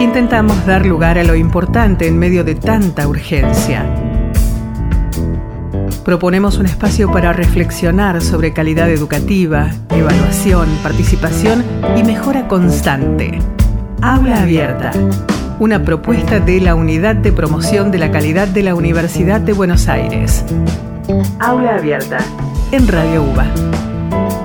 intentamos dar lugar a lo importante en medio de tanta urgencia. Proponemos un espacio para reflexionar sobre calidad educativa, evaluación, participación y mejora constante. Aula Abierta, una propuesta de la Unidad de Promoción de la Calidad de la Universidad de Buenos Aires. Aula Abierta, en Radio UBA.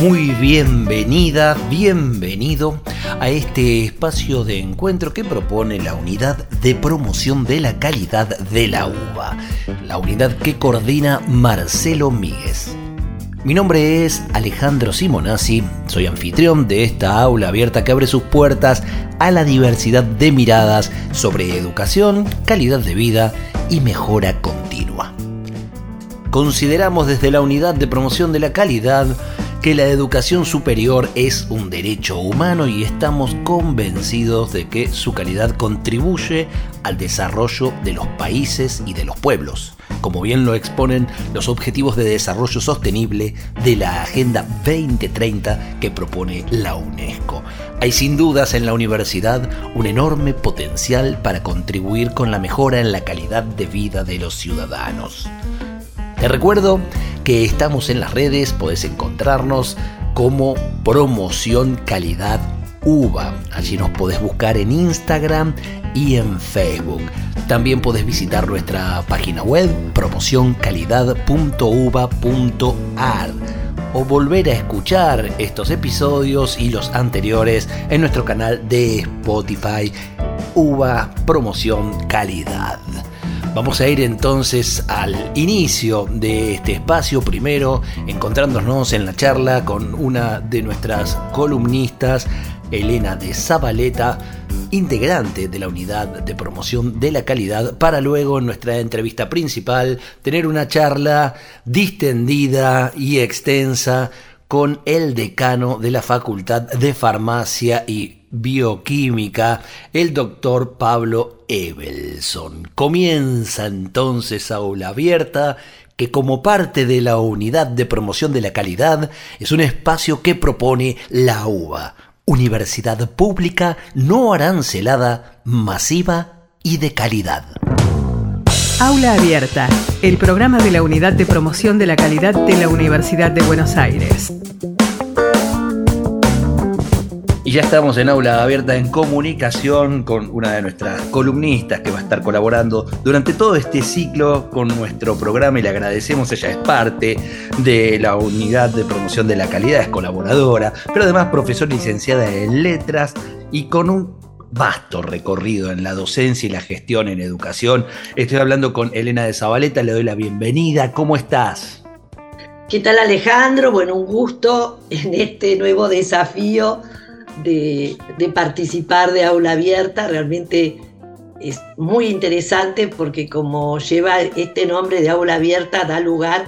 Muy bienvenida, bienvenido a este espacio de encuentro que propone la Unidad de Promoción de la Calidad de la UBA, la unidad que coordina Marcelo Míguez. Mi nombre es Alejandro Simonazzi, soy anfitrión de esta aula abierta que abre sus puertas a la diversidad de miradas sobre educación, calidad de vida y mejora continua. Consideramos desde la Unidad de Promoción de la Calidad que la educación superior es un derecho humano y estamos convencidos de que su calidad contribuye al desarrollo de los países y de los pueblos, como bien lo exponen los Objetivos de Desarrollo Sostenible de la Agenda 2030 que propone la UNESCO. Hay sin dudas en la universidad un enorme potencial para contribuir con la mejora en la calidad de vida de los ciudadanos. Te recuerdo que estamos en las redes, podés encontrarnos como Promoción Calidad UVA. Allí nos podés buscar en Instagram y en Facebook. También podés visitar nuestra página web promocioncalidad.uva.ar o volver a escuchar estos episodios y los anteriores en nuestro canal de Spotify UVA Promoción Calidad. Vamos a ir entonces al inicio de este espacio, primero encontrándonos en la charla con una de nuestras columnistas, Elena de Zabaleta, integrante de la unidad de promoción de la calidad, para luego en nuestra entrevista principal tener una charla distendida y extensa con el decano de la Facultad de Farmacia y Bioquímica, el doctor Pablo Evelson. Comienza entonces Aula Abierta, que como parte de la unidad de promoción de la calidad es un espacio que propone la UBA, Universidad Pública no arancelada, masiva y de calidad. Aula Abierta, el programa de la Unidad de Promoción de la Calidad de la Universidad de Buenos Aires. Y ya estamos en aula abierta en comunicación con una de nuestras columnistas que va a estar colaborando durante todo este ciclo con nuestro programa y le agradecemos. Ella es parte de la unidad de promoción de la calidad, es colaboradora, pero además profesora licenciada en letras y con un vasto recorrido en la docencia y la gestión en educación. Estoy hablando con Elena de Zabaleta, le doy la bienvenida. ¿Cómo estás? ¿Qué tal Alejandro? Bueno, un gusto en este nuevo desafío de, participar de aula abierta. Realmente es muy interesante porque como lleva este nombre de aula abierta, da lugar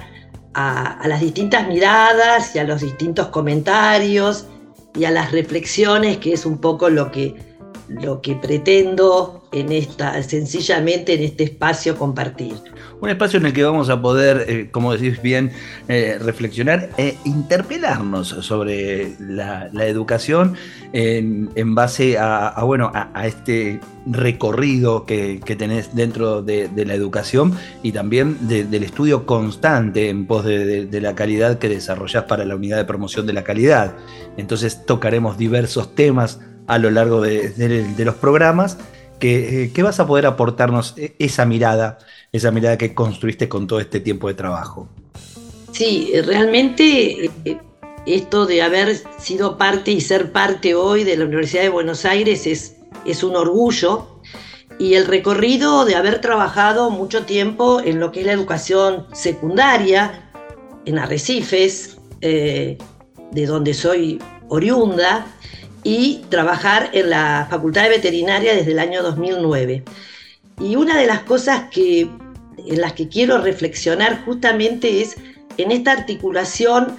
a, a las distintas miradas y a los distintos comentarios y a las reflexiones, que es un poco lo que, lo que pretendo en esta, sencillamente en este espacio compartir. Un espacio en el que vamos a poder, eh, como decís bien, eh, reflexionar e interpelarnos sobre la, educación en, base a, bueno, a, este recorrido que, tenés dentro de, la educación y también del estudio constante en pos de, la calidad que desarrollás para la unidad de promoción de la calidad. Entonces tocaremos diversos temas a lo largo de, los programas que, que, vas a poder aportarnos e, esa mirada esa mirada que construiste con todo este tiempo de trabajo. Sí, realmente eh, esto de haber sido parte y ser parte hoy de la Universidad de Buenos Aires es, es un orgullo y el recorrido de haber trabajado mucho tiempo en lo que es la educación secundaria, en Arrecifes, eh, de donde soy oriunda, y trabajar en la Facultad de Veterinaria desde el año 2009. Y una de las cosas que en las que quiero reflexionar justamente es en esta articulación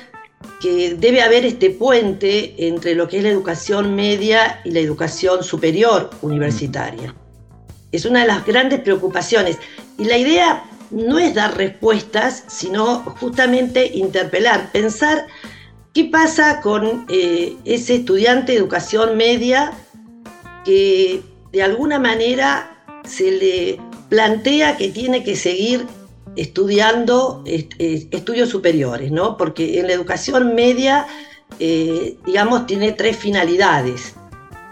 que debe haber este puente entre lo que es la educación media y la educación superior universitaria. Es una de las grandes preocupaciones. Y la idea no es dar respuestas, sino justamente interpelar, pensar ¿Qué pasa con eh, ese estudiante de educación media que de alguna manera se le plantea que tiene que seguir estudiando estudios superiores, ¿no? Porque en la educación media, eh, digamos, tiene tres finalidades.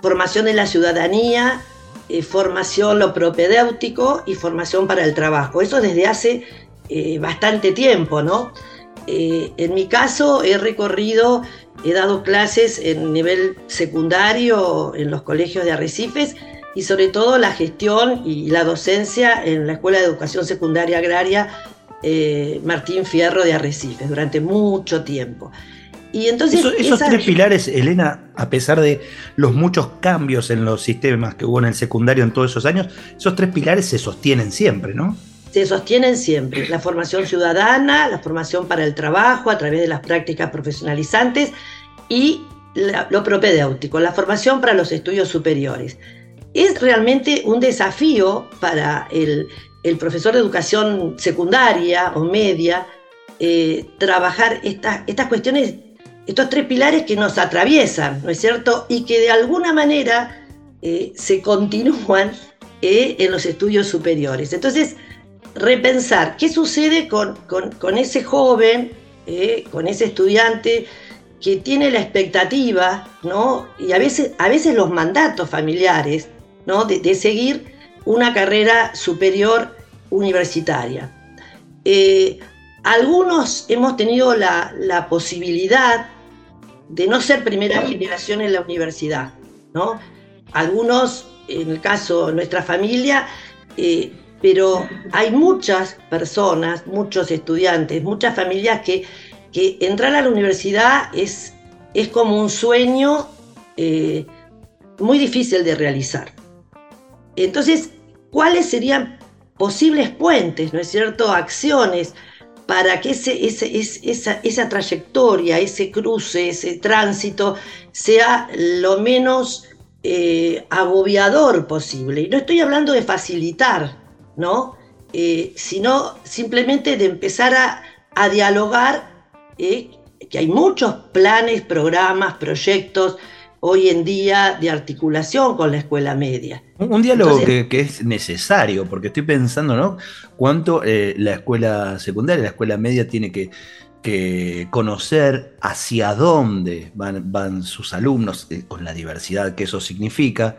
Formación de la ciudadanía, eh, formación lo propedéutico y formación para el trabajo. Eso desde hace bastante tiempo, ¿no? Eh, en mi caso he recorrido, he dado clases en nivel secundario en los colegios de arrecifes y sobre todo la gestión y la docencia en la Escuela de Educación Secundaria Agraria eh, Martín Fierro de Arrecifes durante mucho tiempo. Y entonces esos tres pilares, Elena, a pesar de los muchos cambios en los sistemas que hubo en el secundario en todos esos años, esos tres pilares se sostienen siempre, ¿no? Se sostienen siempre. La formación ciudadana, la formación para el trabajo a través de las prácticas profesionalizantes y lo propedéutico, la formación para los estudios superiores. Es realmente un desafío para el, profesor de educación secundaria o media eh, trabajar estas cuestiones, estos tres pilares que nos atraviesan, ¿no es cierto? Y que de alguna manera eh, se continúan eh, en los estudios superiores. Entonces, repensar qué sucede con, ese joven, eh, con ese estudiante que tiene la expectativa, ¿no? Y a veces, a veces los mandatos familiares, ¿no? De, seguir una carrera superior universitaria. Eh, algunos hemos tenido la, posibilidad de no ser primera generación en la universidad, ¿no? Algunos, en el caso de nuestra familia, eh, pero hay muchas personas, muchos estudiantes, muchas familias que, que entrar a la universidad es, es como un sueño eh, muy difícil de realizar. Entonces, ¿cuáles serían posibles puentes, no es cierto, acciones para que ese, esa, esa, trayectoria, ese cruce, ese tránsito sea lo menos eh, agobiador posible? Y no estoy hablando de facilitar, ¿no? Eh, sino simplemente de empezar a, dialogar, eh, que hay muchos planes, programas, proyectos hoy en día de articulación con la escuela media. Un, diálogo que, es necesario, porque estoy pensando, ¿no? Cuánto eh, la escuela secundaria, la escuela media tiene que, conocer hacia dónde van, van sus alumnos, con la diversidad que eso significa,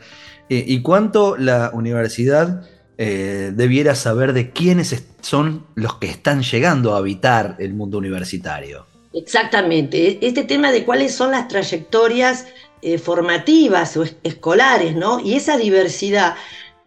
y cuánto la universidad eh, debiera saber de quiénes son los que están llegando a habitar el mundo universitario. Exactamente, e-, este tema de cuáles son las trayectorias eh, formativas o escolares, ¿no? Y esa diversidad,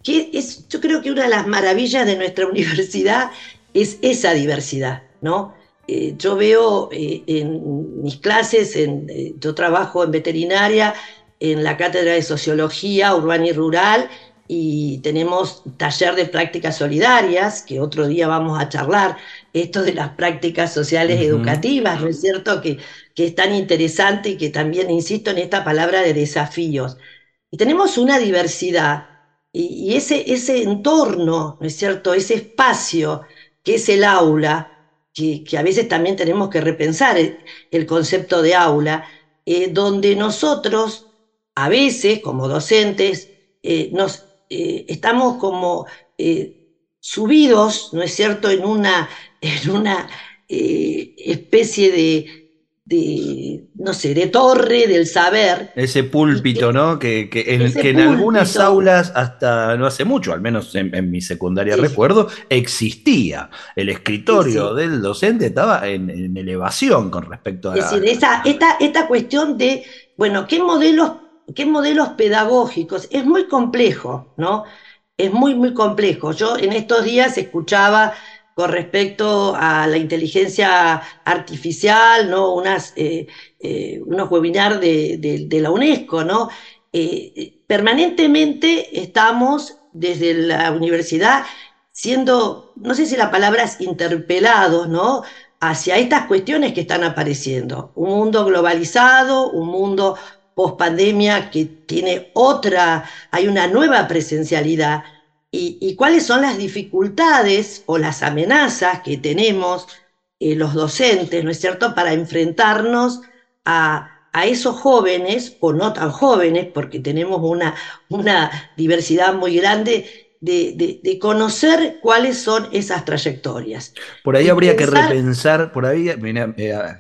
que es, yo creo que una de las maravillas de nuestra universidad es esa diversidad, ¿no? Eh, yo veo en mis clases, en, yo trabajo en veterinaria, en la cátedra de sociología urbana y rural, y tenemos taller de prácticas solidarias, que otro día vamos a charlar, esto de las prácticas sociales educativas, ¿no es cierto? Que, que es tan interesante y que también insisto en esta palabra de desafíos. Y tenemos una diversidad y, ese, ese entorno, ¿no es cierto? Ese espacio que es el aula, que, que a veces también tenemos que repensar el, concepto de aula, eh, donde nosotros, a veces como docentes, eh, nos eh, estamos como eh, subidos, ¿no es cierto?, en una, en una eh, especie de, no sé, de torre del saber. Ese púlpito, ¿no? Que, en, algunas aulas, hasta no hace mucho, al menos en, mi secundaria recuerdo, existía. El escritorio del docente estaba en, elevación con respecto a... Es decir, esta, esta cuestión de, bueno, ¿qué modelos qué modelos pedagógicos. Es muy complejo, ¿no? Es muy, muy complejo. Yo en estos días escuchaba con respecto a la inteligencia artificial, ¿no? Unas, eh, eh, unos webinars de, la UNESCO, ¿no? Eh, permanentemente estamos desde la universidad siendo, no sé si la palabra es interpelados, ¿no? Hacia estas cuestiones que están apareciendo. Un mundo globalizado, un mundo pospandemia que tiene otra, hay una nueva presencialidad y, cuáles son las dificultades o las amenazas que tenemos eh, los docentes, ¿no es cierto?, para enfrentarnos a, esos jóvenes, o no tan jóvenes, porque tenemos una, una diversidad muy grande, de, conocer cuáles son esas trayectorias. Por ahí habría que repensar, por ahí,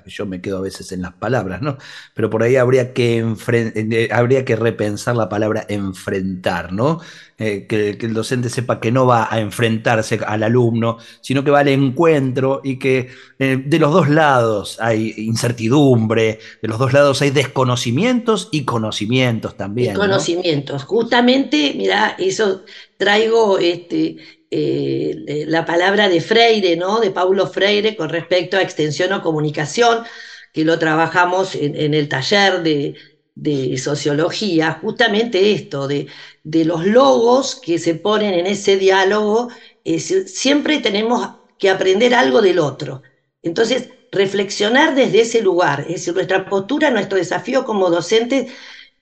yo me quedo a veces en las palabras, ¿no? Pero por ahí habría que, eh, habría que repensar la palabra enfrentar, ¿no? Eh, que, el docente sepa que no va a enfrentarse al alumno, sino que va al encuentro y que eh, de los dos lados hay incertidumbre, de los dos lados hay desconocimientos y conocimientos también. Conocimientos, justamente, mira, eso traigo este, eh, la palabra de Freire, ¿no? De Paulo Freire con respecto a extensión o comunicación, que lo trabajamos en el taller de de sociología, justamente esto, de, los logos que se ponen en ese diálogo, siempre tenemos que aprender algo del otro. Entonces, reflexionar desde ese lugar, es decir, nuestra postura, nuestro desafío como docentes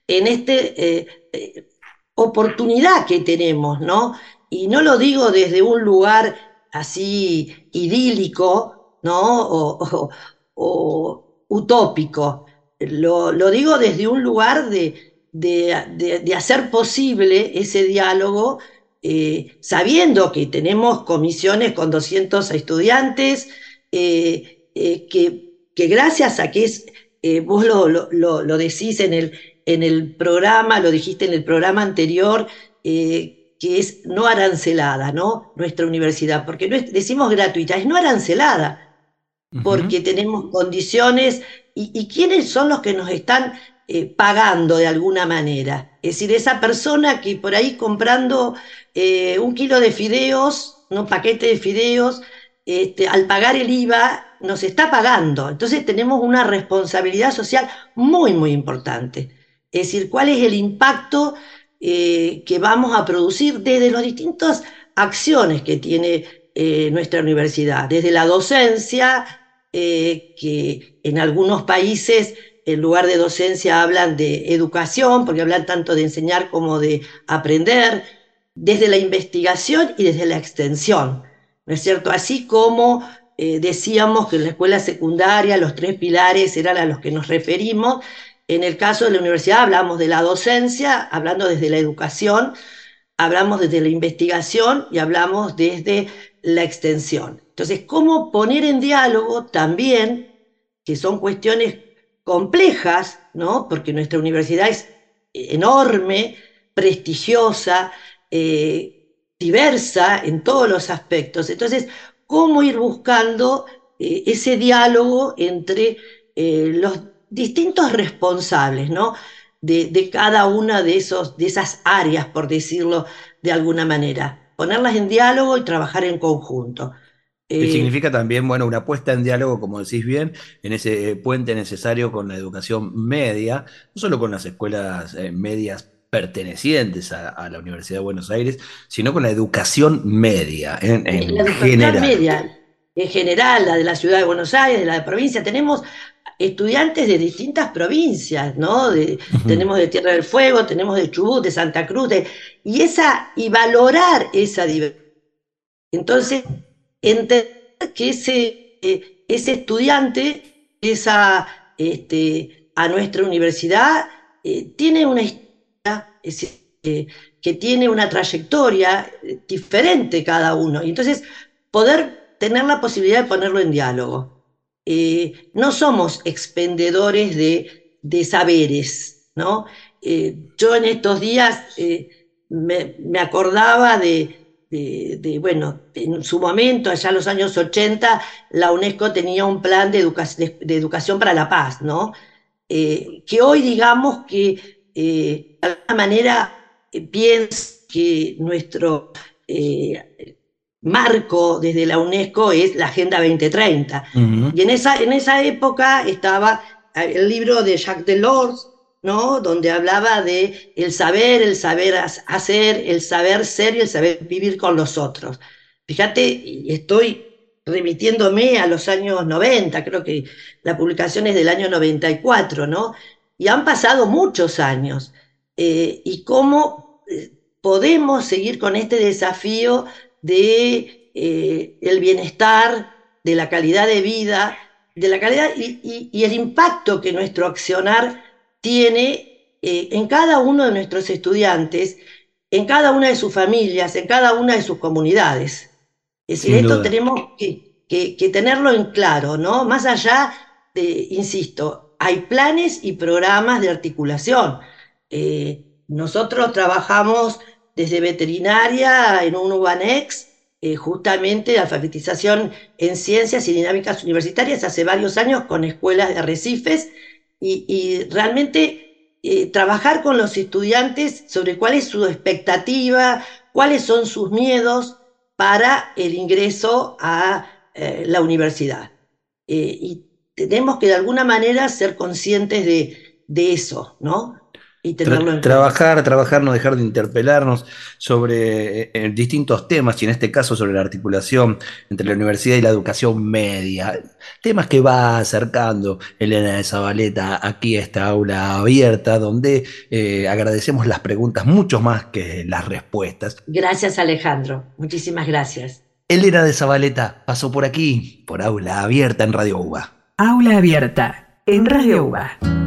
en esta eh, eh, oportunidad que tenemos, ¿no? Y no lo digo desde un lugar así idílico, ¿no? o, utópico, lo, digo desde un lugar de, de, hacer posible ese diálogo, eh, sabiendo que tenemos comisiones con 200 estudiantes, eh, eh, que, que, gracias a que es, vos lo, lo, decís en el, en el programa, lo dijiste en el programa anterior, que es no arancelada, ¿no? Nuestra universidad, porque no decimos gratuita, es no arancelada, porque tenemos condiciones y, quiénes son los que nos están eh, pagando de alguna manera. Es decir, esa persona que por ahí comprando eh, un kilo de fideos, un paquete de fideos, este, al pagar el IVA nos está pagando. Entonces tenemos una responsabilidad social muy, muy importante. Es decir, cuál es el impacto eh, que vamos a producir desde las distintas acciones que tiene nuestra universidad, desde la docencia, eh, que en algunos países en lugar de docencia hablan de educación, porque hablan tanto de enseñar como de aprender, desde la investigación y desde la extensión, ¿no es cierto? Así como eh, decíamos que en la escuela secundaria los tres pilares eran a los que nos referimos, en el caso de la universidad hablamos de la docencia, hablando desde la educación, hablamos desde la investigación y hablamos desde la extensión. Entonces, ¿cómo poner en diálogo también, que son cuestiones complejas, ¿no? Porque nuestra universidad es enorme, prestigiosa, eh, diversa en todos los aspectos. Entonces, ¿cómo ir buscando eh, ese diálogo entre eh, los distintos responsables, ¿no? De, de, cada una de, esos, de esas áreas, por decirlo de alguna manera. Ponerlas en diálogo y trabajar en conjunto. Eh, significa también, bueno, una puesta en diálogo, como decís bien, en ese puente necesario con la educación media, no solo con las escuelas eh, medias pertenecientes a, la Universidad de Buenos Aires, sino con la educación media en, la educación general. media, en general, la de la ciudad de Buenos Aires, de la de provincia, tenemos estudiantes de distintas provincias, ¿no? Tenemos de Tierra del Fuego, tenemos de Chubut, de Santa Cruz, y esa, y valorar esa diversidad. Entonces, entender que ese, eh, ese estudiante esa, este, a nuestra universidad eh, tiene una historia, que tiene una trayectoria eh, diferente cada uno. Y entonces poder tener la posibilidad de ponerlo en diálogo. No somos expendedores de, de saberes, ¿no? yo en estos días me, me acordaba de, de, bueno, en su momento, allá en los años 80, la UNESCO tenía un plan de, de, educación para la paz, ¿no? Eh, que hoy digamos que eh, de alguna manera eh, piensa que nuestro marco desde la UNESCO es la Agenda 2030. Y en esa, en esa época estaba el libro de Jacques Delors, ¿no? Donde hablaba de el saber, el saber hacer, el saber ser y el saber vivir con los otros. Fíjate, estoy remitiéndome a los años 90, creo que la publicación es del año 94, ¿no? Y han pasado muchos años. Eh, y cómo eh, podemos seguir con este desafío de eh, el bienestar, de la calidad de vida, de la calidad y, el impacto que nuestro accionar tiene eh, en cada uno de nuestros estudiantes, en cada una de sus familias, en cada una de sus comunidades. Es decir, esto tenemos que, que, tenerlo en claro, ¿no? Más allá de, insisto, hay planes y programas de articulación. Eh, nosotros trabajamos desde veterinaria en un UBANEX, eh, justamente alfabetización en ciencias y dinámicas universitarias hace varios años con escuelas de arrecifes y, realmente eh, trabajar con los estudiantes sobre cuál es su expectativa, cuáles son sus miedos para el ingreso a eh, la universidad. y tenemos que de alguna manera ser conscientes de, de eso, ¿no? Trabajar, trabajar, no dejar de interpelarnos sobre eh, distintos temas y en este caso sobre la articulación entre la universidad y la educación media. Temas que va acercando Elena de Zabaleta aquí a esta aula abierta donde eh, agradecemos las preguntas mucho más que las respuestas. Gracias Alejandro, muchísimas gracias. Elena de Zabaleta pasó por aquí, por aula abierta en Radio UBA. Aula abierta en Radio UBA.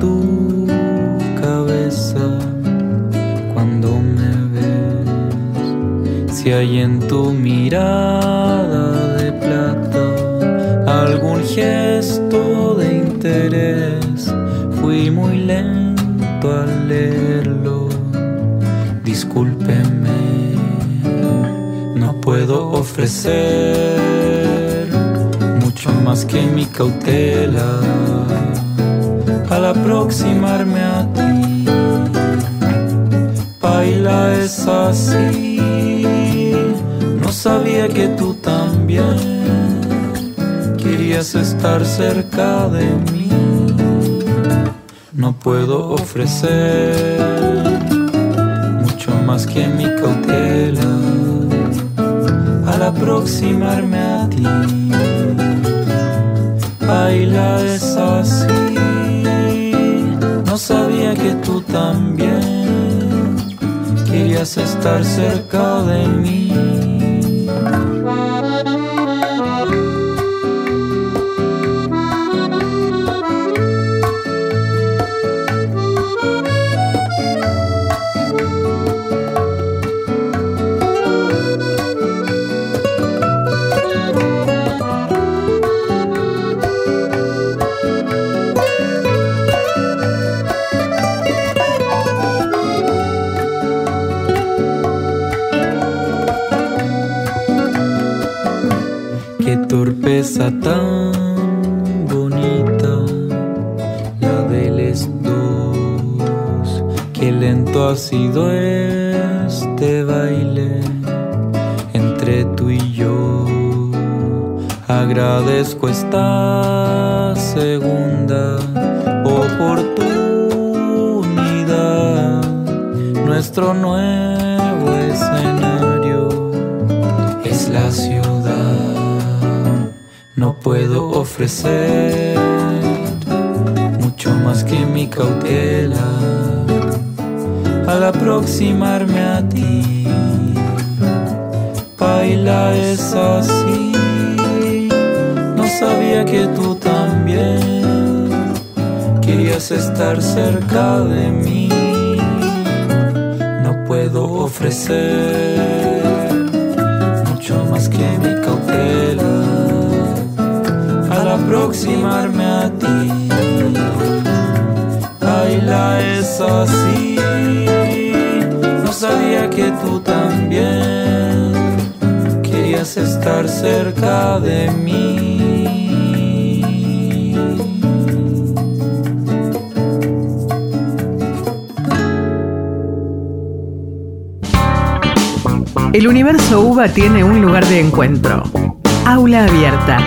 Tu cabeza cuando me ves. Si hay en tu mirada de plata algún gesto de interés, fui muy lento al leerlo. Discúlpeme puedo ofrecer mucho más que mi cautela al aproximarme a ti. Baila es así, no sabía que tú también querías estar cerca de mí. No puedo ofrecer mucho más que mi cautela aproximarme a ti. Sabía que tú también querías estar cerca de mí. Lento ha sido este baile entre tú y yo. Agradezco esta segunda oportunidad, nuestro nuevo escenario es la ciudad. No puedo ofrecer mucho más que mi cautela al aproximarme a ti. Baila es así, no sabía que tú también querías estar cerca de mí. No puedo ofrecer mucho más que mi cautela aproximarme a ti. Baila es así, sabía que tú también querías estar cerca de mí. El universo UBA tiene un lugar de encuentro. Aula Abierta,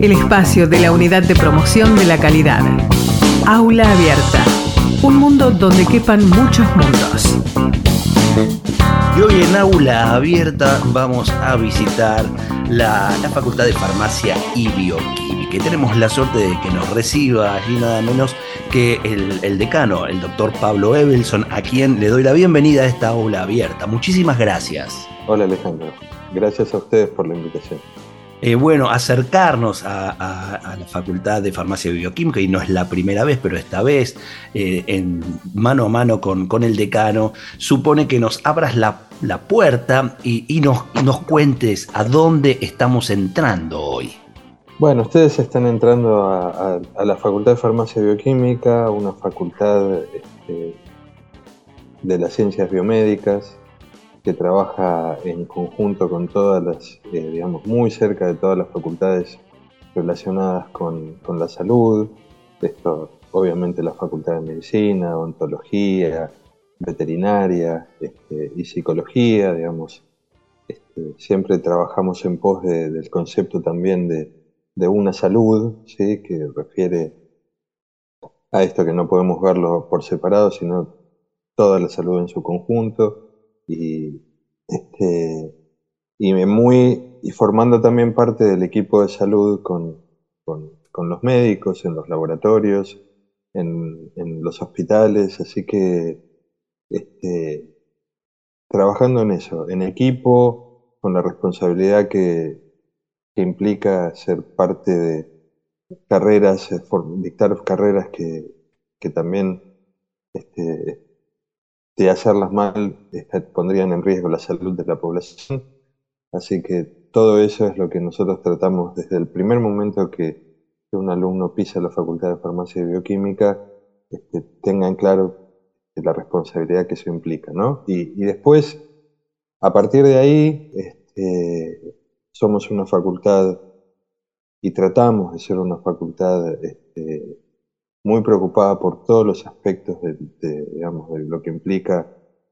el espacio de la Unidad de Promoción de la Calidad. Aula Abierta, un mundo donde quepan muchos mundos. Y hoy en Aula Abierta vamos a visitar la, Facultad de Farmacia y Bioquímica. Y tenemos la suerte de que nos reciba allí nada menos que el, el, decano, el doctor Pablo Evelson, a quien le doy la bienvenida a esta aula abierta. Muchísimas gracias. Hola Alejandro, gracias a ustedes por la invitación. Eh, bueno, acercarnos a, la Facultad de Farmacia y Bioquímica, y no es la primera vez, pero esta vez eh, en mano a mano con, el decano, supone que nos abras la, puerta y, nos, nos, cuentes a dónde estamos entrando hoy. Bueno, ustedes están entrando a, la Facultad de Farmacia y Bioquímica, una facultad este, de las ciencias biomédicas, que trabaja en conjunto con todas las, eh, digamos, muy cerca de todas las facultades relacionadas con, la salud. Esto, obviamente, la facultad de medicina, ontología, veterinaria este, y psicología, digamos. Este, siempre trabajamos en pos del concepto también de, una salud, ¿sí? que refiere a esto que no podemos verlo por separado, sino toda la salud en su conjunto y, este, y, muy, y formando también parte del equipo de salud con, con, los médicos, en los laboratorios, en, en los hospitales, así que este, trabajando en eso, en equipo, con la responsabilidad que, que implica ser parte de carreras, dictar carreras que, que también este, de hacerlas mal este, pondrían en riesgo la salud de la población. Así que todo eso es lo que nosotros tratamos desde el primer momento que, un alumno pisa la Facultad de Farmacia y Bioquímica, este, tengan claro la responsabilidad que eso implica. ¿no? Y, después, a partir de ahí, este, somos una facultad y tratamos de ser una facultad este, muy preocupada por todos los aspectos de, digamos, de lo que implica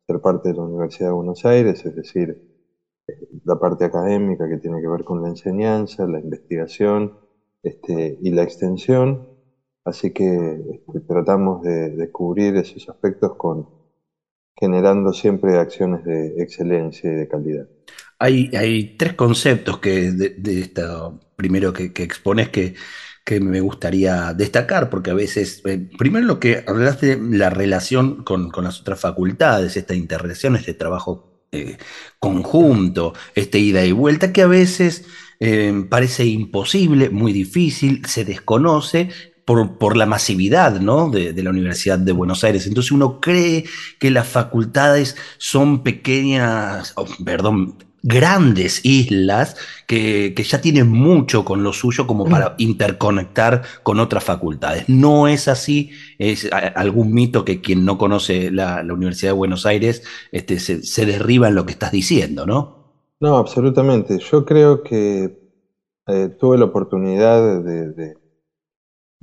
ser parte de la Universidad de Buenos Aires, es decir, eh, la parte académica que tiene que ver con la enseñanza, la investigación este, y la extensión. Así que este, tratamos de, cubrir esos aspectos con generando siempre acciones de excelencia y de calidad. Hay, hay tres conceptos que de, de esto primero que expones que que me gustaría destacar, porque a veces, eh, primero lo que hablaste, la relación con, las otras facultades, esta interrelación, este trabajo eh, conjunto, este ida y vuelta, que a veces eh, parece imposible, muy difícil, se desconoce, por, por, la masividad ¿no? de, de, la Universidad de Buenos Aires. Entonces uno cree que las facultades son pequeñas, perdón, grandes islas que, ya tienen mucho con lo suyo como para mm. interconectar con otras facultades. No es así, es algún mito que quien no conoce la, Universidad de Buenos Aires este, se, derriba en lo que estás diciendo, ¿no? No, absolutamente. Yo creo que eh, tuve la oportunidad de, de,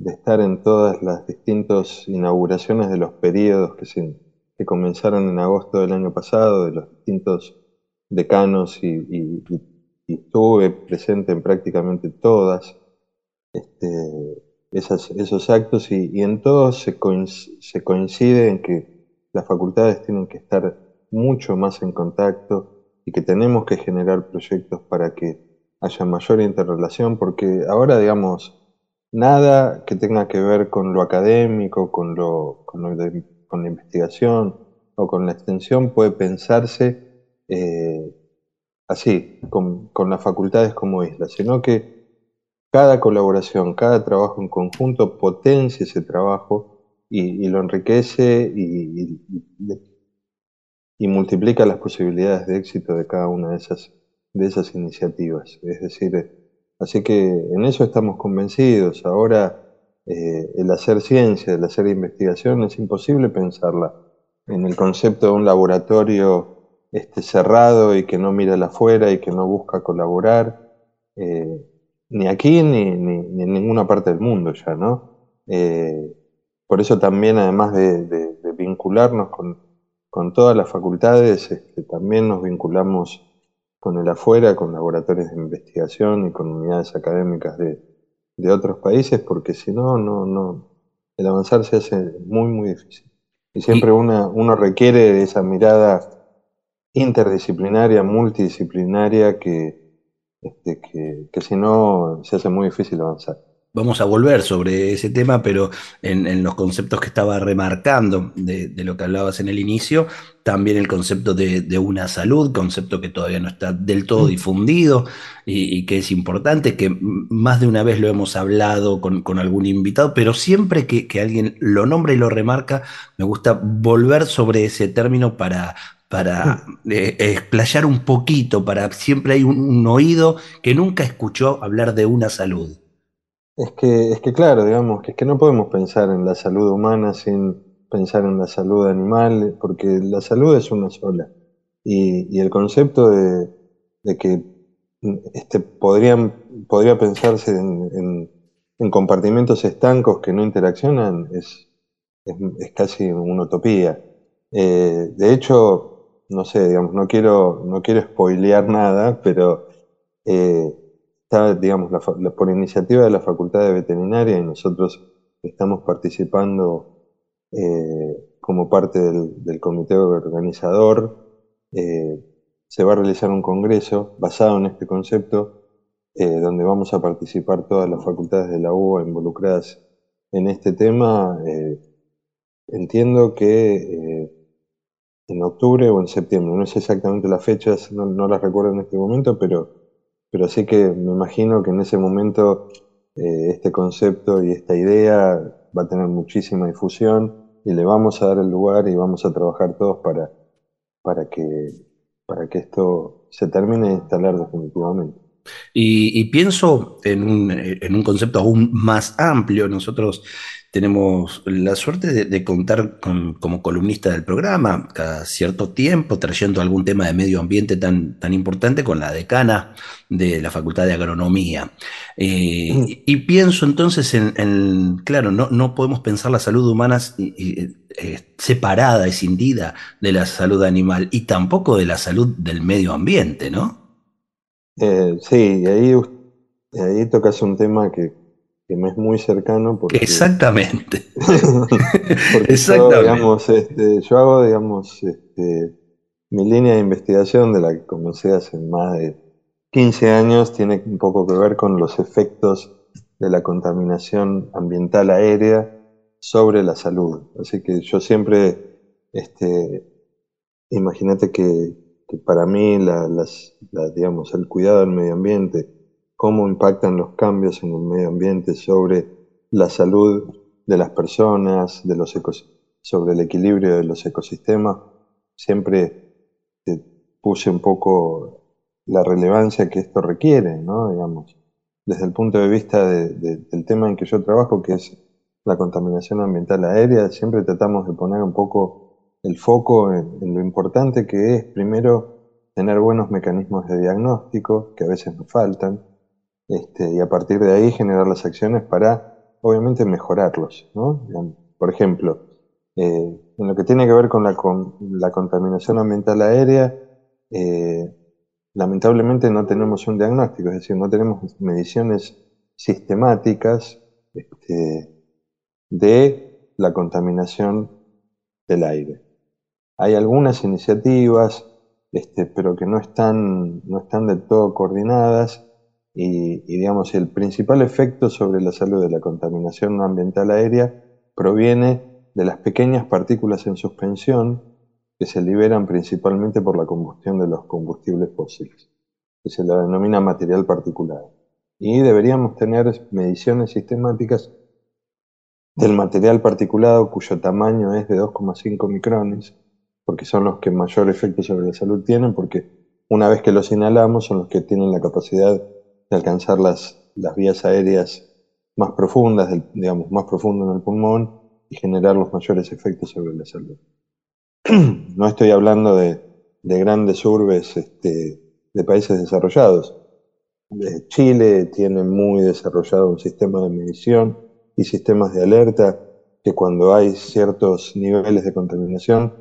estar en todas las distintas inauguraciones de los periodos que, se, que comenzaron en agosto del año pasado, de los distintos decanos y, estuve presente en prácticamente todas este, esos actos y, en todos se, coincide en que las facultades tienen que estar mucho más en contacto y que tenemos que generar proyectos para que haya mayor interrelación, porque ahora, digamos, nada que tenga que ver con lo académico, con, lo, con la investigación o con la extensión puede pensarse eh, así, con, las facultades como isla, sino que cada colaboración, cada trabajo en conjunto potencia ese trabajo y, lo enriquece y, y, multiplica las posibilidades de éxito de cada una de esas, de esas iniciativas. Es decir, así que en eso estamos convencidos. Ahora, eh, el hacer ciencia, el hacer investigación, es imposible pensarla en el concepto de un laboratorio este, cerrado y que no mira la afuera y que no busca colaborar, eh, ni aquí ni, en ninguna parte del mundo ya, ¿no? Eh, por eso también, además de, vincularnos con, todas las facultades, este, también nos vinculamos con el afuera, con laboratorios de investigación y con unidades académicas de, de otros países, porque si no, no, no, el avanzar se hace muy, muy difícil. Y siempre una, uno requiere esa mirada interdisciplinaria, multidisciplinaria, que, este, que, que si no se hace muy difícil avanzar vamos a volver sobre ese tema, pero en, los conceptos que estaba remarcando de, lo que hablabas en el inicio, también el concepto de, una salud, concepto que todavía no está del todo mm. difundido y, que es importante, que más de una vez lo hemos hablado con, algún invitado, pero siempre que, alguien lo nombra y lo remarca, me gusta volver sobre ese término para, para mm. eh, explayar un poquito, para siempre hay un oído que nunca escuchó hablar de una salud. Es que, es que claro, digamos, que es que no podemos pensar en la salud humana sin pensar en la salud animal, porque la salud es una sola. Y, el concepto de, que este, podrían, podría pensarse en, compartimentos estancos que no interaccionan es, es, casi una utopía. Eh, de hecho, no sé, digamos, no quiero, no quiero spoilear nada, pero eh, está, digamos, por iniciativa de la Facultad de Veterinaria y nosotros estamos participando eh, como parte del, comité organizador. Eh, se va a realizar un congreso basado en este concepto, eh, donde vamos a participar todas las facultades de la UBA involucradas en este tema. entiendo que en octubre o en septiembre, no sé exactamente las fechas, no, no las recuerdo en este momento, pero pero sí que me imagino que en ese momento eh, este concepto y esta idea va a tener muchísima difusión y le vamos a dar el lugar y vamos a trabajar todos para, para, que, para que esto se termine de instalar definitivamente. Y, pienso en un, en un, concepto aún más amplio. Nosotros tenemos la suerte de, contar como columnista del programa cada cierto tiempo, trayendo algún tema de medio ambiente tan, tan importante con la decana de la Facultad de Agronomía. Eh, mm. y, pienso entonces en, claro, no, no, podemos pensar la salud humana eh, separada, escindida de la salud animal y tampoco de la salud del medio ambiente, ¿no? Eh, sí, y ahí, ahí tocas un tema que que me es muy cercano. Porque, Exactamente. porque Exactamente. Yo, digamos, este, yo hago, digamos, este, mi línea de investigación, de la que comencé hace más de 15 años, tiene un poco que ver con los efectos de la contaminación ambiental aérea sobre la salud. Así que yo siempre, este, imagínate que, para mí las, digamos, el cuidado del medio ambiente, cómo impactan los cambios en el medio ambiente sobre la salud de las personas, sobre el equilibrio de los ecosistemas, siempre puse un poco la relevancia que esto requiere, ¿no? Digamos, desde el punto de vista del tema en que yo trabajo, que es la contaminación ambiental aérea, siempre tratamos de poner un poco el foco en lo importante que es, primero, tener buenos mecanismos de diagnóstico, que a veces nos faltan, este, y a partir de ahí generar las acciones para, obviamente, mejorarlos. Por ejemplo, eh, en lo que tiene que ver con la, la contaminación ambiental aérea, eh, lamentablemente no tenemos un diagnóstico, es decir, no tenemos mediciones sistemáticas este, de la contaminación del aire. Hay algunas iniciativas, este, pero que no están, no están del todo coordinadas y, digamos, el principal efecto sobre la salud de la contaminación ambiental aérea proviene de las pequeñas partículas en suspensión que se liberan principalmente por la combustión de los combustibles fósiles, que se la denomina material particulado. Y deberíamos tener mediciones sistemáticas del material particulado cuyo tamaño es de 2,5 micrones, porque son los que mayor efecto sobre la salud tienen, porque una vez que los inhalamos son los que tienen la capacidad de alcanzar las, las vías aéreas más profundas, digamos, más profundo en el pulmón y generar los mayores efectos sobre la salud. No estoy hablando de, de grandes urbes este, de países desarrollados. Chile tiene muy desarrollado un sistema de medición y sistemas de alerta que cuando hay ciertos niveles de contaminación,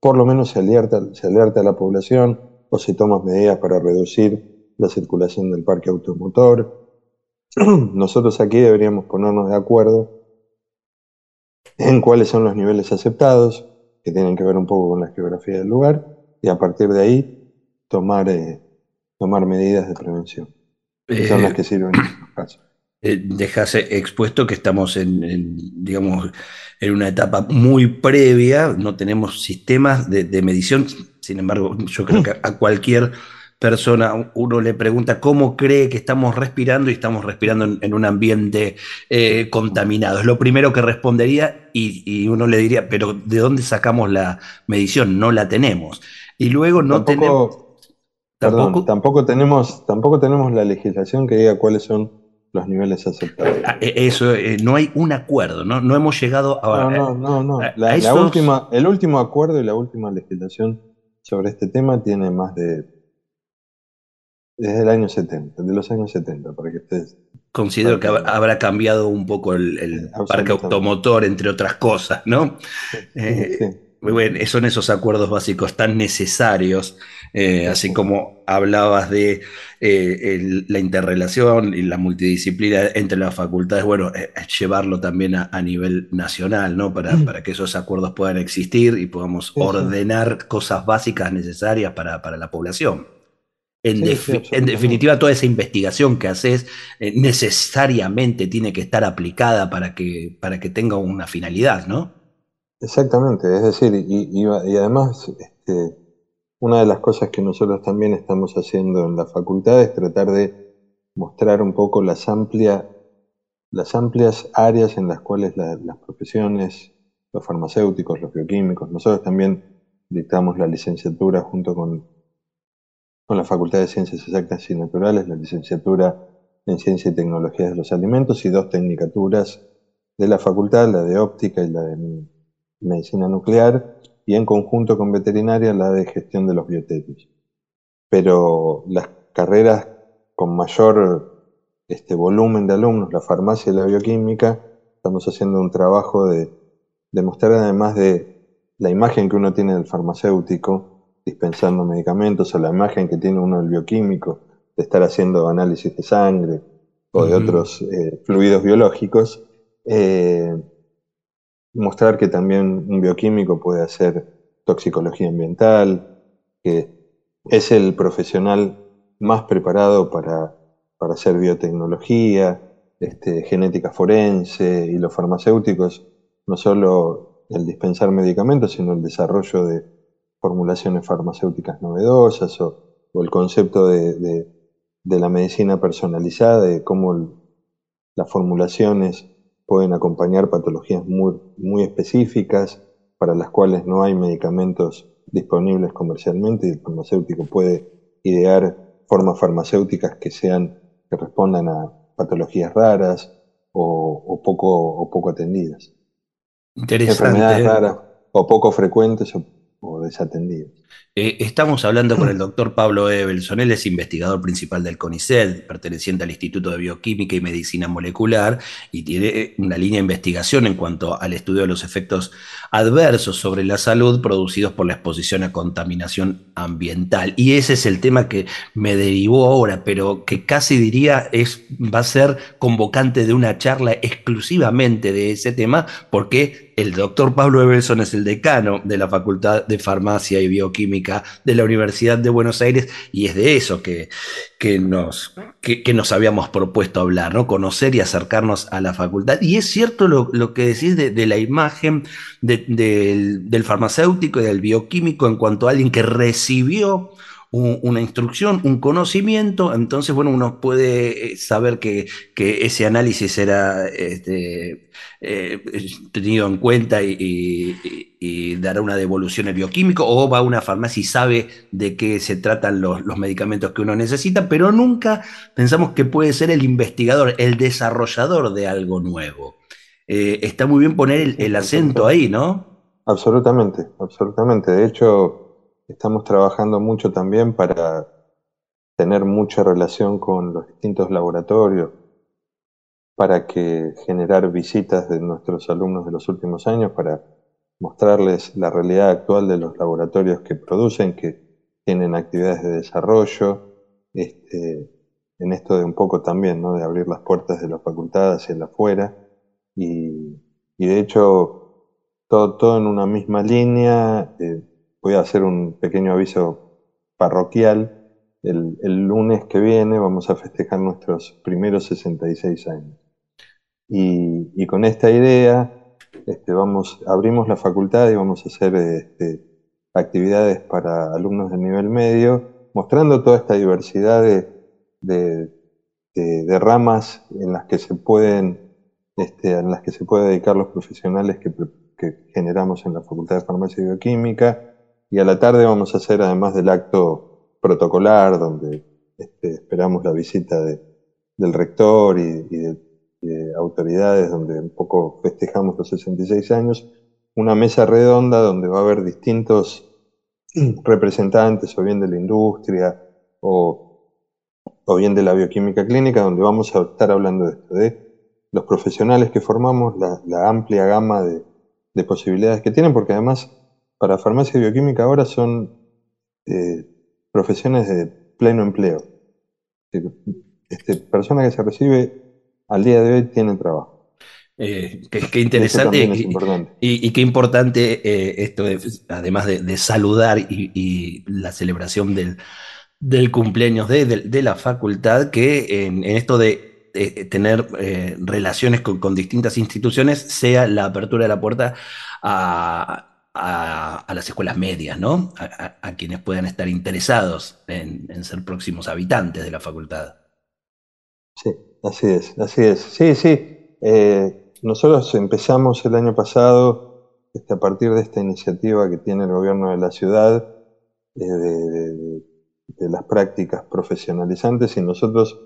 por lo menos se alerta, se alerta a la población o si tomas medidas para reducir la circulación del parque automotor. Nosotros aquí deberíamos ponernos de acuerdo en cuáles son los niveles aceptados, que tienen que ver un poco con la geografía del lugar, y a partir de ahí tomar, eh, tomar medidas de prevención. Que son las Eh, que sirven en estos casos. eh, dejas expuesto que estamos en, en, digamos, en una etapa muy previa, no tenemos sistemas de, de medición, sin embargo, yo creo que a cualquier persona uno le pregunta cómo cree que estamos respirando y estamos respirando en, en un ambiente eh, contaminado. Es lo primero que respondería y, y uno le diría, pero ¿de dónde sacamos la medición? No la tenemos. Y luego no tenemos... Tampoco, perdón, Tampoco, tenemos, tampoco tenemos la legislación que diga cuáles son los niveles aceptables. Ah, eh, Eso, eh, no hay un acuerdo, ¿no? No hemos llegado a... No, no, no, no. La, la esos- última, el último acuerdo y la última legislación sobre este tema tiene más de desde el año 70, de los años 70, para que ustedes Considero que hab- habrá cambiado un poco el, el Sí, parque automotor, entre otras cosas, ¿no? Eh, Sí. Muy bien, son esos acuerdos básicos tan necesarios, eh, así como hablabas de eh, el- la interrelación y la multidisciplina entre las facultades, bueno, eh, llevarlo también a, a nivel nacional, ¿no? Para, para que esos acuerdos puedan existir y podamos ordenar cosas básicas necesarias para, para la población. En, Sí, defi- sí, en absolutamente. definitiva, toda esa investigación que haces eh, necesariamente tiene que estar aplicada para que, para que tenga una finalidad, ¿no? Exactamente, es decir, y, y- y además este, una de las cosas que nosotros también estamos haciendo en la facultad es tratar de mostrar un poco las, amplia, las amplias áreas en las cuales la- las profesiones, los farmacéuticos, los bioquímicos, nosotros también dictamos la licenciatura junto con, con la Facultad de Ciencias Exactas y Naturales, la licenciatura en Ciencia y Tecnología de los Alimentos y dos tecnicaturas de la facultad, la de óptica y la de medicina nuclear, y en conjunto con veterinaria la de gestión de los biotéticos. Pero las carreras con mayor este, volumen de alumnos, la farmacia y la bioquímica, estamos haciendo un trabajo de, de mostrar además de la imagen que uno tiene del farmacéutico dispensando medicamentos o la imagen que tiene uno del bioquímico de estar haciendo análisis de sangre o de otros eh, fluidos biológicos, eh, mostrar que también un bioquímico puede hacer toxicología ambiental, que es el profesional más preparado para, para hacer biotecnología, este, genética forense y los farmacéuticos, no solo el dispensar medicamentos, sino el desarrollo de formulaciones farmacéuticas novedosas o, o el concepto de, de- de la medicina personalizada, de cómo el- las formulaciones pueden acompañar patologías muy, muy específicas para las cuales no hay medicamentos disponibles comercialmente y el farmacéutico puede idear formas farmacéuticas que sean que respondan a patologías raras o, o poco, o poco atendidas. Interesante. Enfermedades raras o poco frecuentes o, o desatendidas. Eh, estamos hablando con el doctor Pablo Evelson, él es investigador principal del CONICET, perteneciente al Instituto de Bioquímica y Medicina Molecular, y tiene una línea de investigación en cuanto al estudio de los efectos adversos sobre la salud producidos por la exposición a contaminación ambiental. Y ese es el tema que me derivó ahora, pero que casi diría es, va a ser convocante de una charla exclusivamente de ese tema, porque el doctor Pablo Evelson es el decano de la Facultad de Farmacia y Bioquímica de la Universidad de Buenos Aires y es de eso que, que, nos, que, nos habíamos propuesto hablar, ¿no? conocer y acercarnos a la facultad. Y es cierto lo, lo que decís de, de la imagen de- del, del farmacéutico y del bioquímico en cuanto a alguien que recibió un- una instrucción, un conocimiento, entonces, bueno, uno puede eh, saber que, que ese análisis era este, eh, tenido en cuenta y dará una devolución el bioquímico, o va a una farmacia y sabe de qué se tratan los, los medicamentos que uno necesita, pero nunca pensamos que puede ser el investigador, el desarrollador de algo nuevo. Eh, está muy bien poner el, el acento ahí, ¿no? Absolutamente, absolutamente. De hecho, estamos trabajando mucho también para tener mucha relación con los distintos laboratorios, para que generar visitas de nuestros alumnos de los últimos años, para mostrarles la realidad actual de los laboratorios que producen, que tienen actividades de desarrollo, este, en esto de un poco también, ¿no? de abrir las puertas de la facultad hacia el afuera. Y, de hecho, todo, todo en una misma línea. Eh, voy a hacer un pequeño aviso parroquial. El, el, lunes que viene vamos a festejar nuestros primeros 66 años. Y, y con esta idea este, vamos, abrimos la facultad y vamos a hacer este, actividades para alumnos de nivel medio, mostrando toda esta diversidad de, de, ramas en las que se pueden, este, en las que se puede dedicar los profesionales que, que, generamos en la Facultad de Farmacia y Bioquímica. Y a la tarde vamos a hacer, además del acto protocolar, donde este, esperamos la visita de, del rector y, de autoridades, donde un poco festejamos los 66 años, una mesa redonda donde va a haber distintos representantes, o bien de la industria, o, o bien de la bioquímica clínica, donde vamos a estar hablando de esto, de los profesionales que formamos, la, amplia gama de, posibilidades que tienen, porque además para farmacia y bioquímica ahora son eh, profesiones de pleno empleo. Este, persona que se recibe al día de hoy tienen trabajo. Eh, qué, interesante y, qué importante eh, esto, además de, saludar y, la celebración del, del cumpleaños de, la facultad, que en, esto de tener eh, relaciones con, distintas instituciones sea la apertura de la puerta a, las escuelas medias, ¿no? A, quienes puedan estar interesados en, ser próximos habitantes de la facultad. Sí, Así es, así es. Sí, sí. Eh, nosotros empezamos el año pasado, este, a partir de esta iniciativa que tiene el gobierno de la ciudad, eh, de, las prácticas profesionalizantes, y nosotros,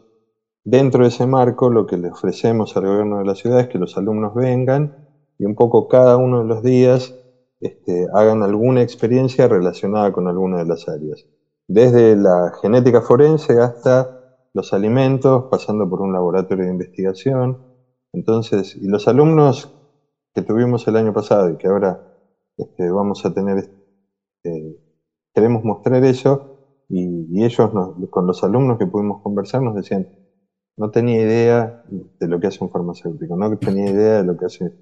dentro de ese marco, lo que le ofrecemos al gobierno de la ciudad es que los alumnos vengan y un poco cada uno de los días este, hagan alguna experiencia relacionada con alguna de las áreas. Desde la genética forense hasta los alimentos, pasando por un laboratorio de investigación. Entonces, y los alumnos que tuvimos el año pasado y que ahora este, vamos a tener, eh, queremos mostrar eso, y, ellos con los alumnos que pudimos conversar nos decían, no tenía idea de lo que hace un farmacéutico, no tenía idea de lo que hace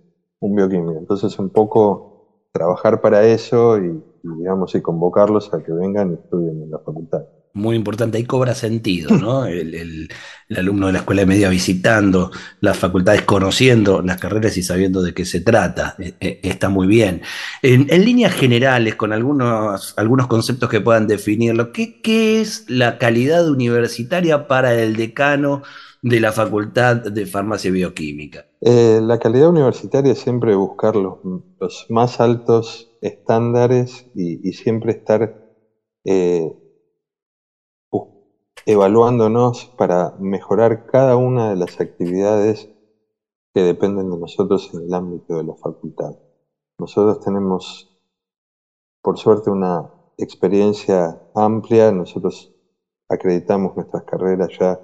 un bioquímico. Entonces, un poco trabajar para eso y, y digamos, y convocarlos a que vengan y estudien en la facultad muy importante, ahí cobra sentido, ¿no? El, alumno de la escuela media visitando las facultades, conociendo las carreras y sabiendo de qué se trata, e, e, está muy bien. En, líneas generales, con algunos, algunos conceptos que puedan definirlo, ¿qué, ¿qué es la calidad universitaria para el decano de la Facultad de Farmacia y Bioquímica? Eh, la calidad universitaria es siempre buscar los, más altos estándares y, siempre estar... Eh, evaluándonos para mejorar cada una de las actividades que dependen de nosotros en el ámbito de la facultad. Nosotros tenemos, por suerte, una experiencia amplia. Nosotros acreditamos nuestras carreras ya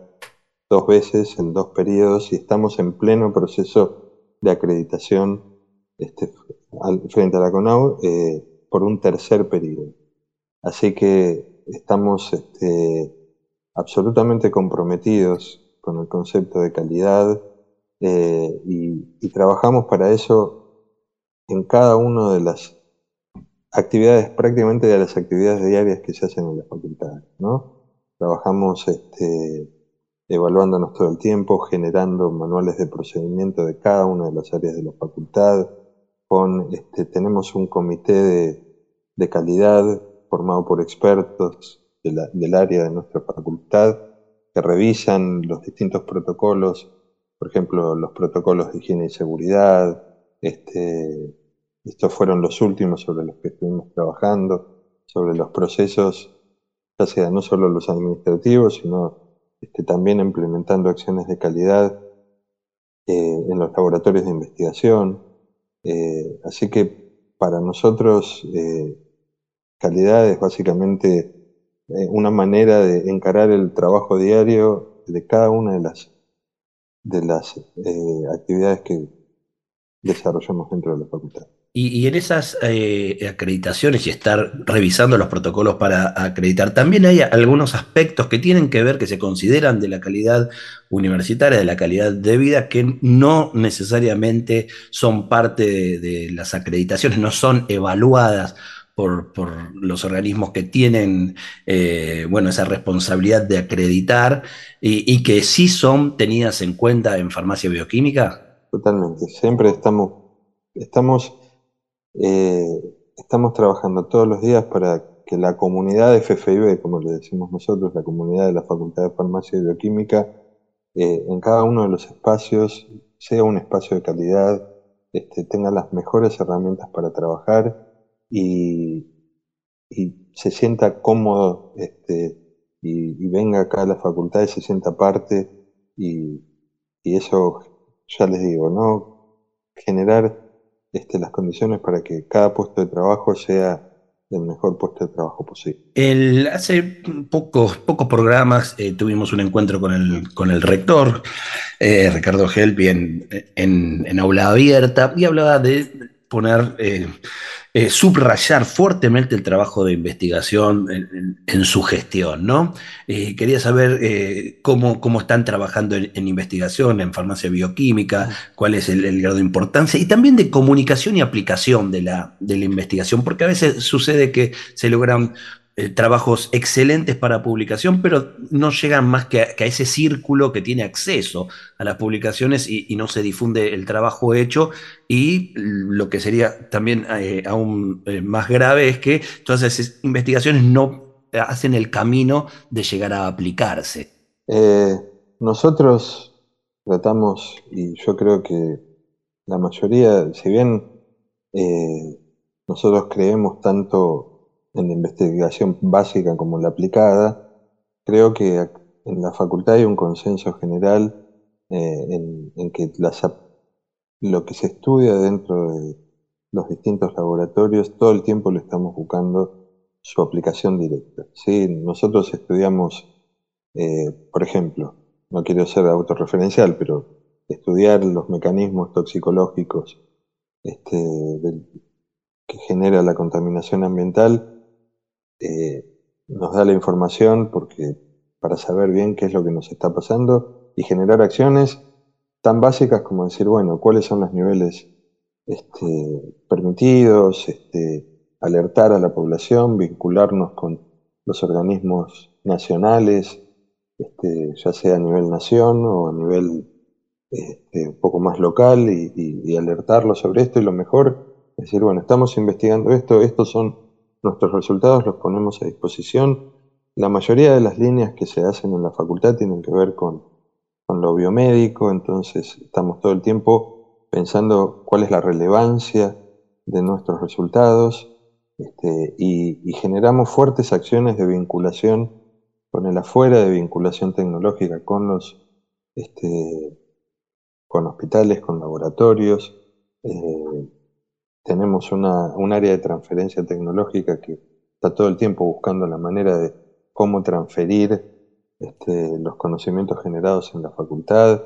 dos veces en dos periodos y estamos en pleno proceso de acreditación este, frente a la CONAU eh, por un tercer periodo. Así que estamos este, absolutamente comprometidos con el concepto de calidad eh, y, trabajamos para eso en cada una de las actividades, prácticamente de las actividades diarias que se hacen en la facultad. ¿no? Trabajamos este, evaluándonos todo el tiempo, generando manuales de procedimiento de cada una de las áreas de la facultad. Este, tenemos un comité de, de calidad formado por expertos del área de nuestra facultad que revisan los distintos protocolos, por ejemplo, los protocolos de higiene y seguridad. Este, estos fueron los últimos sobre los que estuvimos trabajando, sobre los procesos, ya sea no solo los administrativos, sino este, también implementando acciones de calidad eh, en los laboratorios de investigación. Eh, así que para nosotros eh, calidad es básicamente una manera de encarar el trabajo diario de cada una de las, de las actividades que desarrollamos dentro de la facultad. Y, en esas eh, acreditaciones y estar revisando los protocolos para acreditar, también hay algunos aspectos que tienen que ver, que se consideran de la calidad universitaria, de la calidad de vida, que no necesariamente son parte de, las acreditaciones, no son evaluadas por, los organismos que tienen eh, bueno, esa responsabilidad de acreditar y, y, que sí son tenidas en cuenta en farmacia bioquímica? Totalmente, siempre estamos, estamos eh, estamos trabajando todos los días para que la comunidad de FFIB, como le decimos nosotros, la comunidad de la Facultad de Farmacia y Bioquímica, eh, en cada uno de los espacios sea un espacio de calidad, este, tenga las mejores herramientas para trabajar y, se sienta cómodo este, y, venga acá a la facultad y se sienta parte y, y eso, ya les digo, ¿no? Generar este, las condiciones para que cada puesto de trabajo sea el mejor puesto de trabajo posible. Hace pocos, pocos programas eh, tuvimos un encuentro con el, con el rector, eh, Ricardo Helpi, en, en, aula abierta, y hablaba de poner, eh, eh, subrayar fuertemente el trabajo de investigación en, su gestión, ¿no? Eh, quería saber cómo, cómo, están trabajando en, investigación, en farmacia bioquímica, cuál es el, grado de importancia y también de comunicación y aplicación de la, de la investigación, porque a veces sucede que se logran trabajos excelentes para publicación, pero no llegan más que a, ese círculo que tiene acceso a las publicaciones y, no se difunde el trabajo hecho. Y lo que sería también eh, aún eh, más grave es que todas esas investigaciones no hacen el camino de llegar a aplicarse. nosotros tratamos, y yo creo que la mayoría, si bien nosotros creemos tanto en la investigación básica como la aplicada, creo que en la facultad hay un consenso general eh, en, que lo que se estudia dentro de los distintos laboratorios, todo el tiempo le estamos buscando su aplicación directa. ¿sí? Nosotros estudiamos, eh, por ejemplo, no quiero ser autorreferencial, pero estudiar los mecanismos toxicológicos este, que genera la contaminación ambiental eh, nos da la información porque para saber bien qué es lo que nos está pasando y generar acciones tan básicas como decir, bueno, cuáles son los niveles este, permitidos, este, alertar a la población, vincularnos con los organismos nacionales, este, ya sea a nivel nación o a nivel un poco más local y, y alertarlos sobre esto. Y lo mejor es decir, bueno, estamos investigando esto, estos son Nuestros resultados los ponemos a disposición. La mayoría de las líneas que se hacen en la facultad tienen que ver con, lo biomédico, entonces estamos todo el tiempo pensando cuál es la relevancia de nuestros resultados este, y, generamos fuertes acciones de vinculación con el afuera, de vinculación tecnológica con los este, con hospitales, con laboratorios. Eh, tenemos una, un área de transferencia tecnológica que está todo el tiempo buscando la manera de cómo transferir este, los conocimientos generados en la facultad.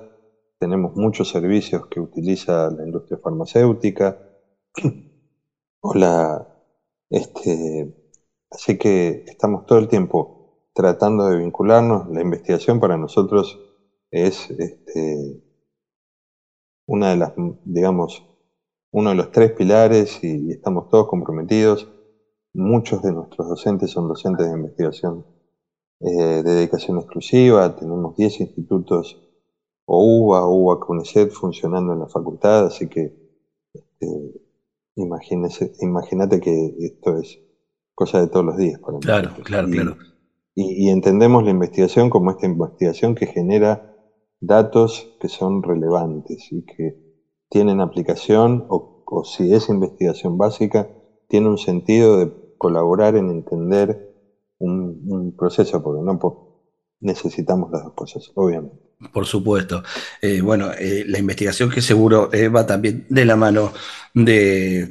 Tenemos muchos servicios que utiliza la industria farmacéutica. este, así que estamos todo el tiempo tratando de vincularnos. La investigación para nosotros es este, una de las, digamos, uno de los tres pilares y, estamos todos comprometidos. Muchos de nuestros docentes son docentes de investigación eh, de dedicación exclusiva. Tenemos 10 institutos OUBA, UBA, CUNICET funcionando en la facultad, así que este, imagínate que esto es cosa de todos los días para Claro, claro, claro. y entendemos la investigación como esta investigación que genera datos que son relevantes y que tienen aplicación o, si es investigación básica, tiene un sentido de colaborar en entender un, proceso, porque no necesitamos las dos cosas, obviamente. Por supuesto. Eh, bueno, eh, la investigación que seguro eh, va también de la mano de,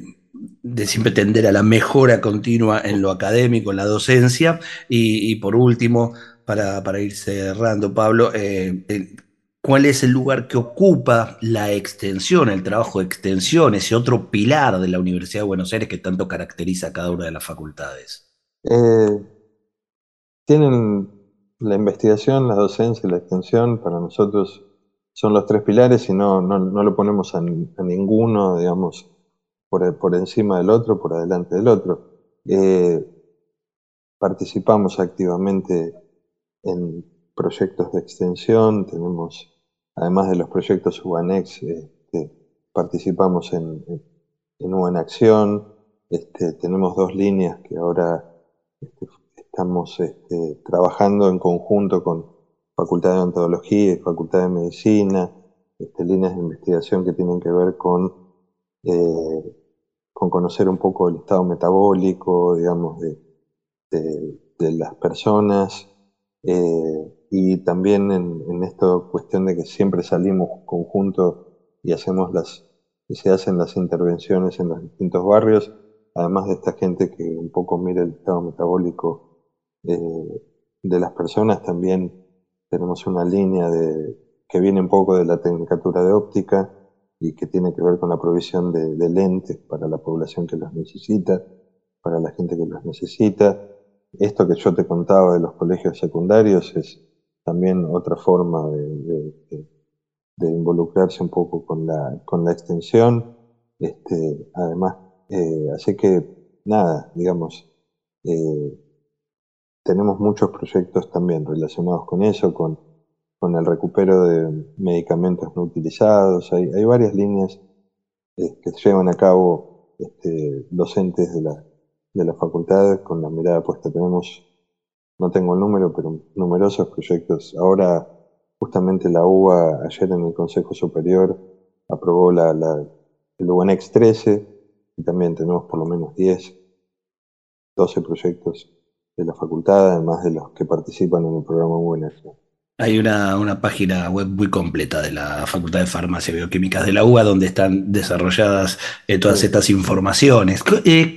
siempre tender a la mejora continua en lo académico, en la docencia. Y, por último, para, ir cerrando, Pablo, cuál es el lugar que ocupa la extensión, el trabajo de extensión, ese otro pilar de la Universidad de Buenos Aires que tanto caracteriza a cada una de las facultades. Eh, tienen la investigación, la docencia y la extensión, para nosotros son los tres pilares y no, no, no lo ponemos a, ninguno, digamos, por, por, encima del otro, por adelante del otro. Eh, participamos activamente en proyectos de extensión, tenemos, además de los proyectos UANEX, este, participamos en, en, Acción, este, tenemos dos líneas que ahora este, estamos este, trabajando en conjunto con Facultad de Odontología y Facultad de Medicina, este, líneas de investigación que tienen que ver con, eh, con conocer un poco el estado metabólico, digamos, de, las personas, eh, y también en, en esta cuestión de que siempre salimos conjuntos y hacemos las, y se hacen las intervenciones en los distintos barrios, además de esta gente que un poco mira el estado metabólico eh, de las personas, también tenemos una línea de, que viene un poco de la tecnicatura de óptica y que tiene que ver con la provisión de, lentes para la población que los necesita, para la gente que los necesita. Esto que yo te contaba de los colegios secundarios es también otra forma de, involucrarse un poco con la, con la extensión. Este, además, eh, así que nada, digamos, eh, tenemos muchos proyectos también relacionados con eso, con, con el recupero de medicamentos no utilizados. Hay, hay varias líneas eh, que llevan a cabo este, docentes de la, de la facultad con la mirada puesta. Tenemos, no tengo el número, pero numerosos proyectos. Ahora, justamente la UBA, ayer en el Consejo Superior, aprobó la, la, el UNEX 13 y también tenemos por lo menos 10, 12 proyectos de la facultad, además de los que participan en el programa UNF. Hay una, una, página web muy completa de la Facultad de Farmacia y Bioquímicas de la UBA donde están desarrolladas eh, todas estas informaciones. Eh,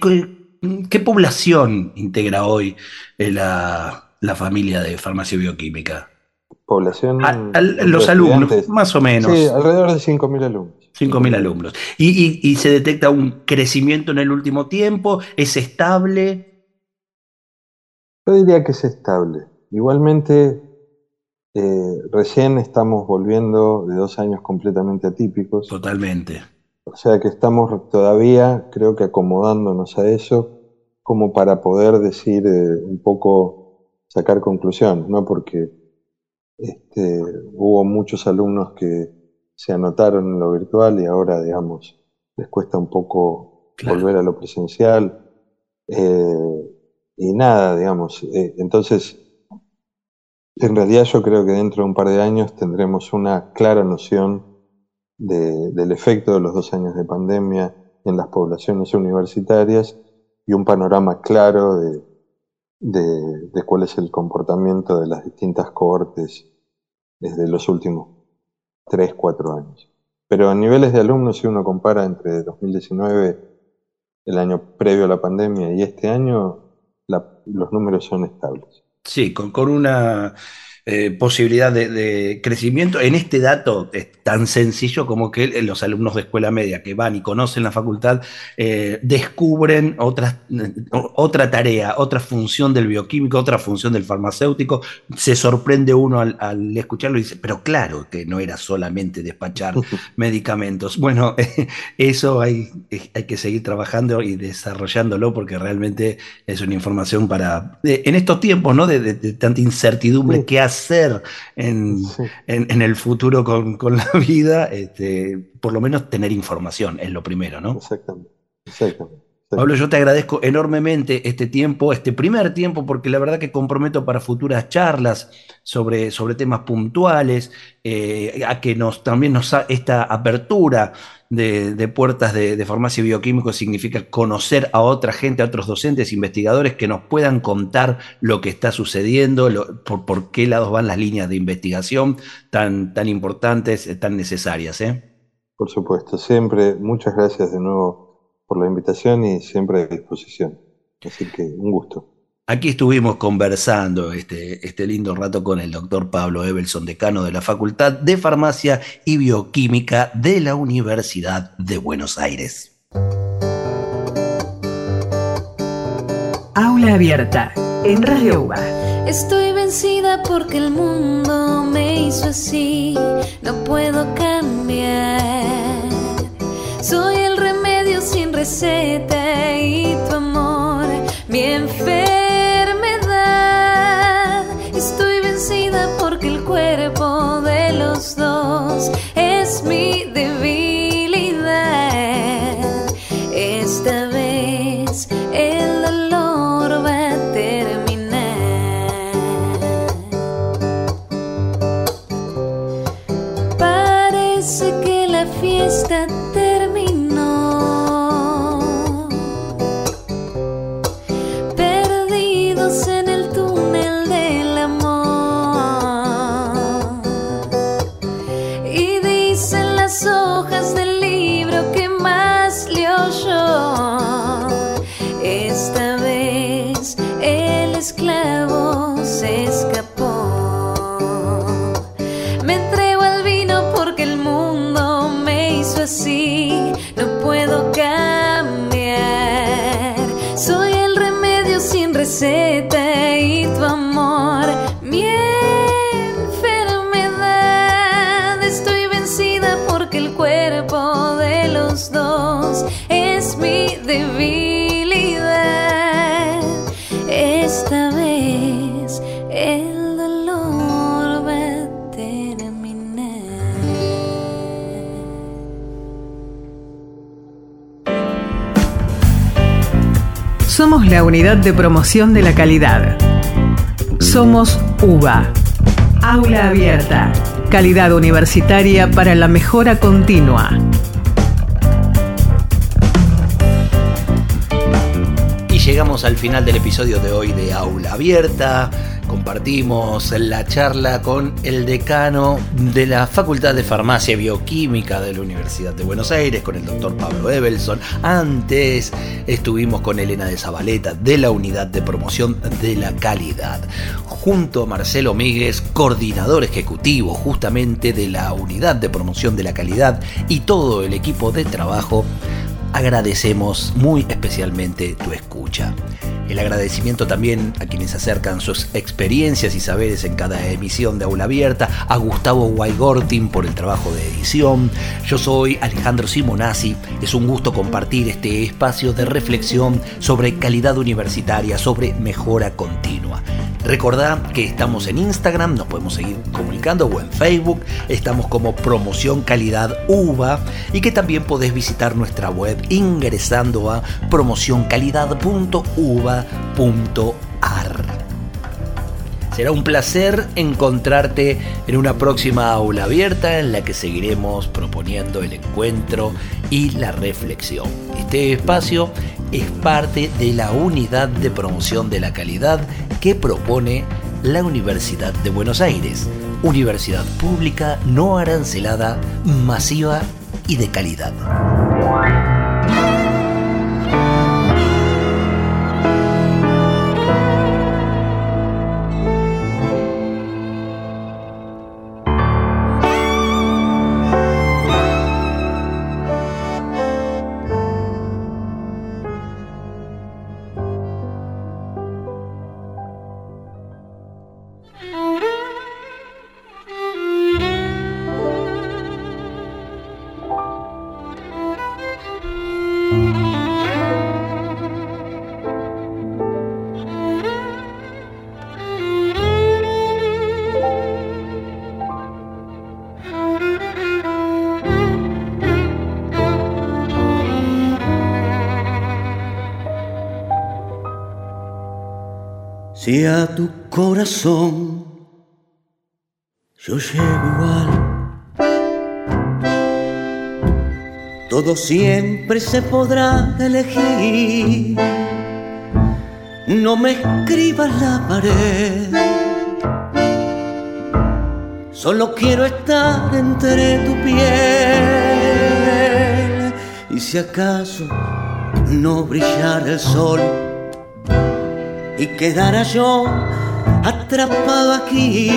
¿Qué, población integra hoy eh, la, la, familia de Farmacia Bioquímica? Población. los alumnos, más o menos. Sí, alrededor de 5.000 alumnos. 5.000 alumnos. Y, y, y se detecta un crecimiento en el último tiempo, es estable. Yo diría que es estable. Igualmente, eh, recién estamos volviendo de dos años completamente atípicos. Totalmente. O sea que estamos todavía, creo que acomodándonos a eso, como para poder decir eh, un poco, sacar conclusiones, ¿no? Porque este, hubo muchos alumnos que se anotaron en lo virtual y ahora, digamos, les cuesta un poco volver a lo presencial. Eh, y nada, digamos. Eh, entonces, en realidad yo creo que dentro de un par de años tendremos una clara noción del efecto de los dos años de pandemia en las poblaciones universitarias y un panorama claro de, de, cuál es el comportamiento de las distintas cohortes desde los últimos tres, cuatro años. Pero a niveles de alumnos, si uno compara entre 2019, el año previo a la pandemia, y este año, los números son estables. Sí, con, con una eh, posibilidad de, crecimiento. En este dato es tan sencillo como que los alumnos de escuela media que van y conocen la facultad eh, descubren otra, otra tarea, otra función del bioquímico, otra función del farmacéutico. Se sorprende uno al, escucharlo y dice, pero claro que no era solamente despachar medicamentos. Bueno, eso hay, hay que seguir trabajando y desarrollándolo porque realmente es una información para, en estos tiempos, ¿no? De, tanta incertidumbre, que hace hacer en, el futuro con, la vida, este, por lo menos tener información es lo primero, ¿no? Exactamente. Exactamente. Pablo, yo te agradezco enormemente este tiempo, este primer tiempo, porque la verdad que comprometo para futuras charlas sobre, sobre temas puntuales, eh, a que nos también nos esta apertura de, puertas de, farmacia y bioquímico significa conocer a otra gente, a otros docentes, investigadores que nos puedan contar lo que está sucediendo, por, qué lados van las líneas de investigación tan, tan importantes, eh, tan necesarias. ¿eh? Por supuesto, siempre. Muchas gracias de nuevo por la invitación y siempre a disposición. Así que un gusto. Aquí estuvimos conversando este, este lindo rato con el doctor Pablo Evelson, decano de la Facultad de Farmacia y Bioquímica de la Universidad de Buenos Aires. Aula abierta en Radio UBA. Estoy vencida porque el mundo me hizo así, no puedo cambiar. Soy el remedio sin receta y tu amor, mi enfermedad. La unidad de promoción de la calidad. Somos UBA. Aula Abierta. Calidad universitaria para la mejora continua. Y llegamos al final del episodio de hoy de Aula Abierta compartimos la charla con el decano de la Facultad de Farmacia y Bioquímica de la Universidad de Buenos Aires, con el doctor Pablo Evelson. Antes estuvimos con Elena de Zabaleta de la Unidad de Promoción de la Calidad, junto a Marcelo Míguez, coordinador ejecutivo justamente de la Unidad de Promoción de la Calidad y todo el equipo de trabajo. Agradecemos muy especialmente tu escucha. El agradecimiento también a quienes acercan sus experiencias y saberes en cada emisión de Aula Abierta, a Gustavo Guaygortin por el trabajo de edición. Yo soy Alejandro Simonazzi, es un gusto compartir este espacio de reflexión sobre calidad universitaria, sobre mejora continua. Recordá que estamos en Instagram, nos podemos seguir comunicando o en Facebook, estamos como Promoción Calidad UVA y que también podés visitar nuestra web ingresando a Será un placer encontrarte en una próxima aula abierta en la que seguiremos proponiendo el encuentro y la reflexión. Este espacio es parte de la unidad de promoción de la calidad que propone la Universidad de Buenos Aires, universidad pública no arancelada, masiva y de calidad. Si a tu corazón yo llego igual, todo siempre se podrá elegir. No me escribas la pared, solo quiero estar entre tu piel. Y si acaso no brillara el sol, y quedara yo atrapado aquí.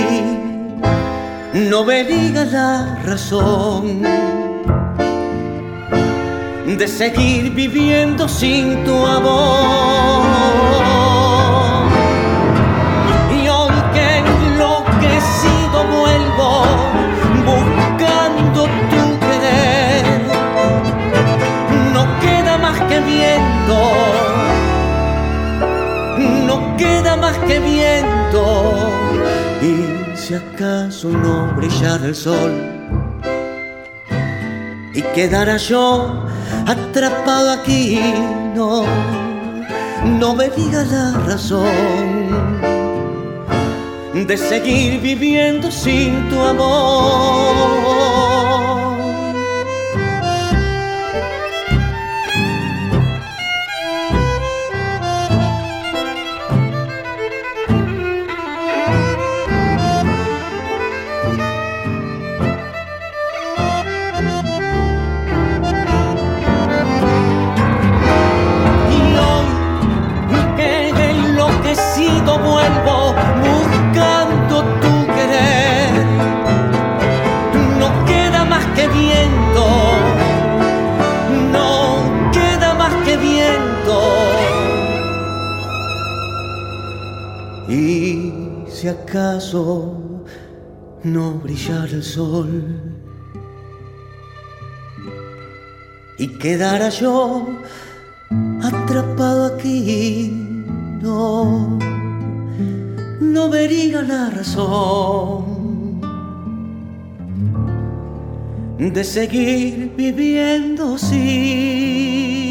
No me diga la razón de seguir viviendo sin tu amor. Y hoy que enloquecido vuelvo buscando tu querer, no queda más que viento, que viento. Y si acaso no brillara el sol y quedara yo atrapado aquí, no, no me diga la razón de seguir viviendo sin tu amor. Acaso no brillara el sol y quedara yo atrapado aquí, no, no vería la razón de seguir viviendo sin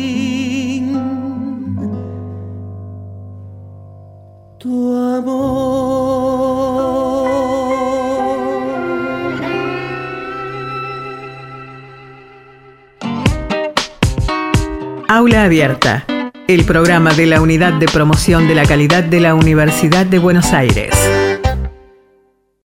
Aula Abierta, el programa de la Unidad de Promoción de la Calidad de la Universidad de Buenos Aires.